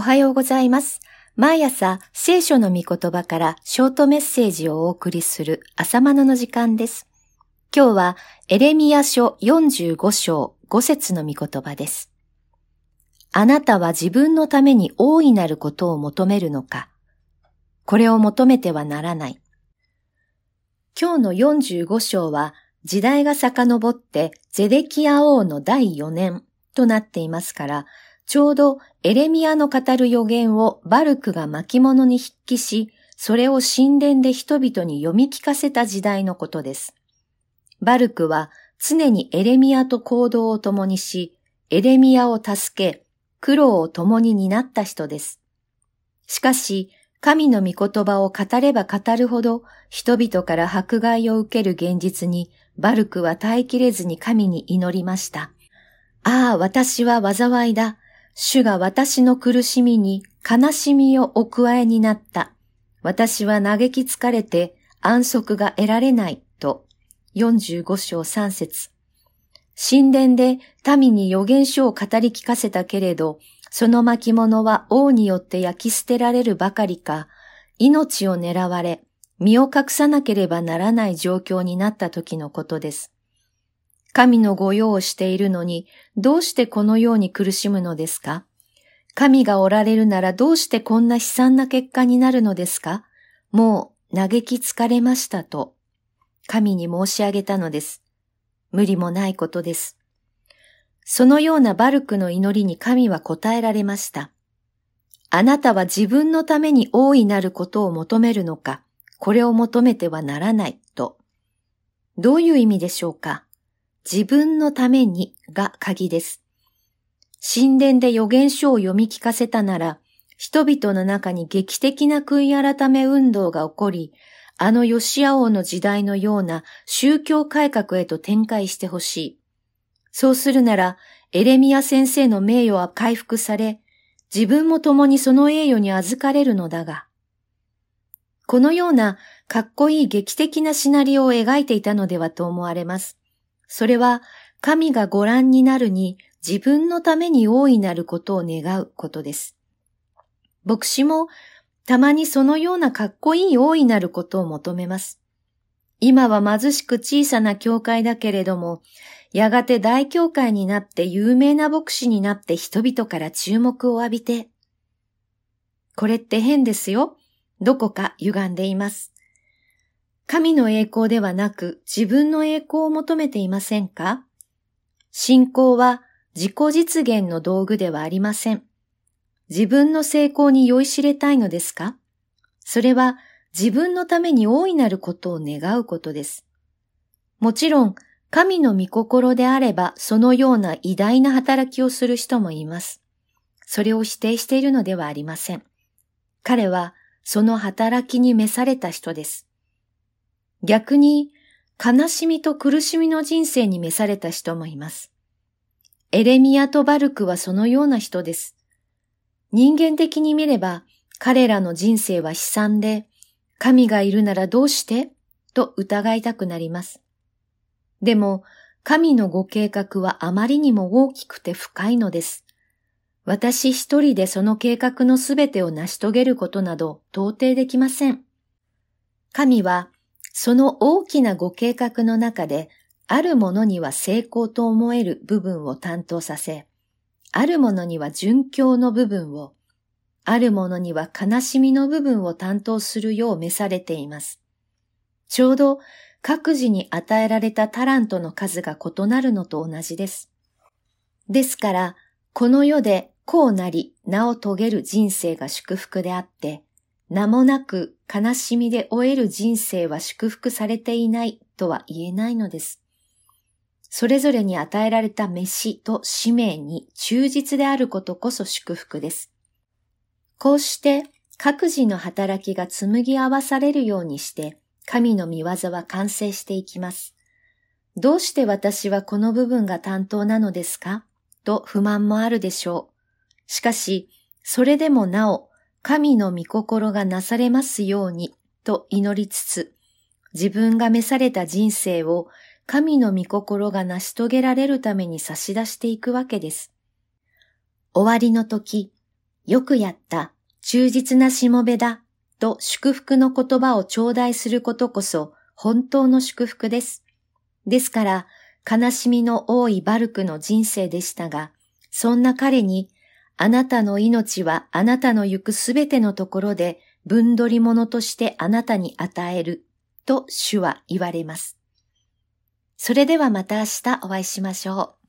おはようございます。毎朝聖書の御言葉からショートメッセージをお送りする朝マの時間です。今日はエレミア書45章5節の御言葉です。あなたは自分のために大いなることを求めるのか？これを求めてはならない。今日の45章は時代が遡ってゼデキア王の第4年となっていますから、ちょうどエレミアの語る予言をバルクが巻物に筆記し、それを神殿で人々に読み聞かせた時代のことです。バルクは常にエレミアと行動を共にし、エレミアを助け、苦労を共に担った人です。しかし、神の御言葉を語れば語るほど、人々から迫害を受ける現実に、バルクは耐えきれずに神に祈りました。ああ、私は災いだ。主が私の苦しみに悲しみをお加えになった。私は嘆き疲れて安息が得られない。と、45章3節神殿で民に予言書を語り聞かせたけれど、その巻物は王によって焼き捨てられるばかりか、命を狙われ、身を隠さなければならない状況になった時のことです。神の御用をしているのに、どうしてこのように苦しむのですか？神がおられるならどうしてこんな悲惨な結果になるのですか？もう嘆き疲れましたと、神に申し上げたのです。無理もないことです。そのようなバルクの祈りに神は答えられました。あなたは自分のために大いなることを求めるのか、これを求めてはならないと。どういう意味でしょうか？自分のためにが鍵です。神殿で予言書を読み聞かせたなら、人々の中に劇的な悔い改め運動が起こり、あのヨシア王の時代のような宗教改革へと展開してほしい。そうするなら、エレミア先生の名誉は回復され、自分も共にその栄誉に預かれるのだが、このようなかっこいい劇的なシナリオを描いていたのではと思われます。それは神がご覧になるに自分のために大いなることを願うことです。牧師もたまにそのようなかっこいい大いなることを求めます。今は貧しく小さな教会だけれども、やがて大教会になって有名な牧師になって人々から注目を浴びて。これって変ですよ。どこか歪んでいます。神の栄光ではなく自分の栄光を求めていませんか？信仰は自己実現の道具ではありません。自分の成功に酔いしれたいのですか？それは自分のために大いなることを願うことです。もちろん、神の御心であればそのような偉大な働きをする人もいます。それを否定しているのではありません。彼はその働きに召された人です。逆に悲しみと苦しみの人生に召された人もいます。エレミアとバルクはそのような人です。人間的に見れば彼らの人生は悲惨で、神がいるならどうして？と疑いたくなります。でも、神のご計画はあまりにも大きくて深いのです。私一人でその計画のすべてを成し遂げることなど到底できません。神は、その大きなご計画の中で、あるものには成功と思える部分を担当させ、あるものには殉教の部分を、あるものには悲しみの部分を担当するよう召されています。ちょうど各自に与えられたタラントの数が異なるのと同じです。ですから、この世でこうなり名を遂げる人生が祝福であって、名もなく悲しみで終える人生は祝福されていないとは言えないのです。それぞれに与えられた飯と使命に忠実であることこそ祝福です。こうして各自の働きが紡ぎ合わされるようにして、神の見業は完成していきます。どうして私はこの部分が担当なのですか？と不満もあるでしょう。しかし、それでもなお、神の御心がなされますようにと祈りつつ、自分が召された人生を神の御心が成し遂げられるために差し出していくわけです。終わりの時、よくやった、忠実なしもべだ、と祝福の言葉を頂戴することこそ本当の祝福です。ですから、悲しみの多いバルクの人生でしたが、そんな彼に、あなたの命はあなたの行くすべてのところで分取り物としてあなたに与える、と主は言われます。それではまた明日お会いしましょう。